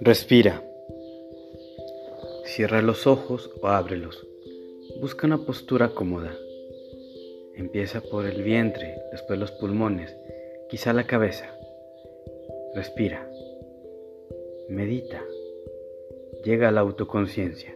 Respira. Cierra los ojos o ábrelos. Busca una postura cómoda. Empieza por el vientre, después los pulmones, quizá la cabeza. Respira. Medita. Llega a la autoconciencia.